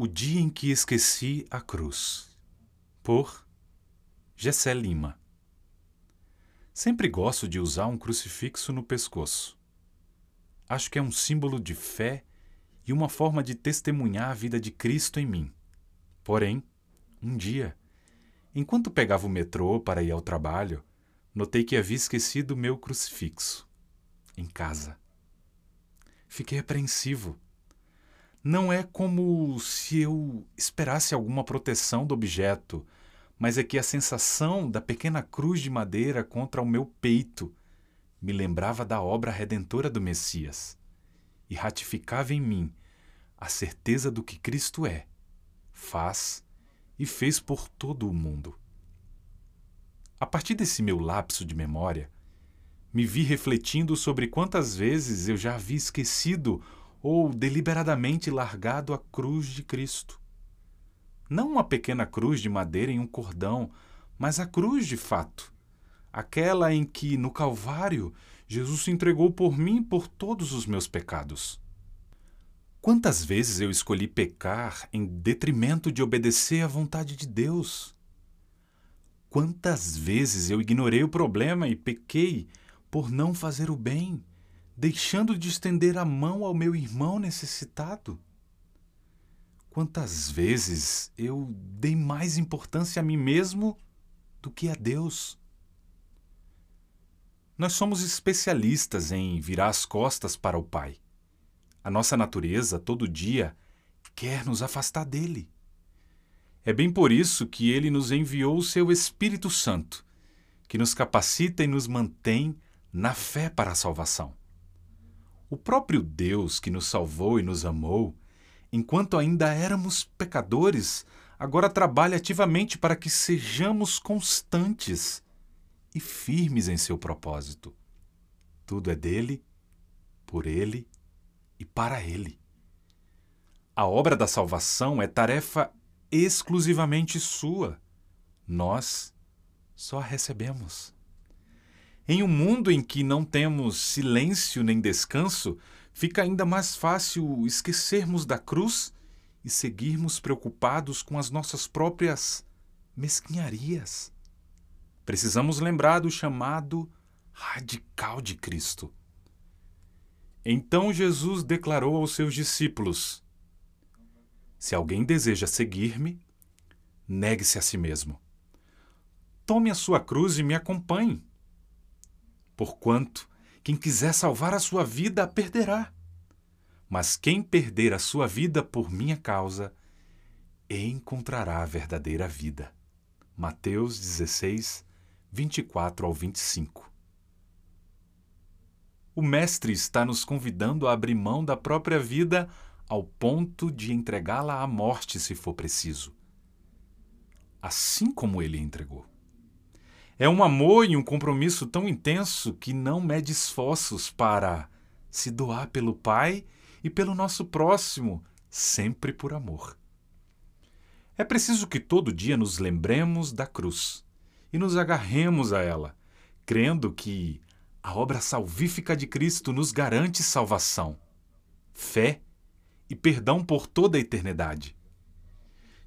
O dia em que esqueci a cruz. Por Gessé Lima. Sempre gosto de usar um crucifixo no pescoço. Acho que é um símbolo de fé e uma forma de testemunhar a vida de Cristo em mim. Porém, um dia, enquanto pegava o metrô para ir ao trabalho, notei que havia esquecido o meu crucifixo em casa. Fiquei apreensivo não é como se eu esperasse alguma proteção do objeto, mas é que a sensação da pequena cruz de madeira contra o meu peito me lembrava da obra redentora do Messias e ratificava em mim a certeza do que Cristo é, faz e fez por todo o mundo. A partir desse meu lapso de memória, me vi refletindo sobre quantas vezes eu já havia esquecido ou deliberadamente largado a cruz de Cristo. Não uma pequena cruz de madeira em um cordão, mas a cruz de fato, aquela em que, no Calvário, Jesus se entregou por mim e por todos os meus pecados. Quantas vezes eu escolhi pecar em detrimento de obedecer à vontade de Deus? Quantas vezes eu ignorei o problema e pequei por não fazer o bem? Deixando de estender a mão ao meu irmão necessitado? Quantas vezes eu dei mais importância a mim mesmo do que a Deus? Nós somos especialistas em virar as costas para o Pai. A nossa natureza, todo dia, quer nos afastar dele. É bem por isso que ele nos enviou o seu Espírito Santo, que nos capacita e nos mantém na fé para a salvação. O próprio Deus que nos salvou e nos amou, enquanto ainda éramos pecadores, agora trabalha ativamente para que sejamos constantes e firmes em seu propósito. Tudo é dele, por ele e para ele. A obra da salvação é tarefa exclusivamente sua. Nós só a recebemos. Em um mundo em que não temos silêncio nem descanso, fica ainda mais fácil esquecermos da cruz e seguirmos preocupados com as nossas próprias mesquinharias. Precisamos lembrar do chamado radical de Cristo. Então Jesus declarou aos seus discípulos: Se alguém deseja seguir-me, negue-se a si mesmo. Tome a sua cruz e me acompanhe. Porquanto, quem quiser salvar a sua vida a perderá. Mas quem perder a sua vida por minha causa, encontrará a verdadeira vida. Mateus 16, 24 ao 25. O Mestre está nos convidando a abrir mão da própria vida ao ponto de entregá-la à morte se for preciso. Assim como ele entregou. É um amor e um compromisso tão intenso que não mede esforços para se doar pelo Pai e pelo nosso próximo, sempre por amor. É preciso que todo dia nos lembremos da cruz e nos agarremos a ela, crendo que a obra salvífica de Cristo nos garante salvação, fé e perdão por toda a eternidade.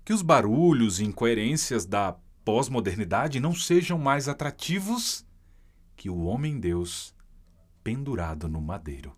Que os barulhos e incoerências da pós-modernidade não sejam mais atrativos que o homem-deus pendurado no madeiro.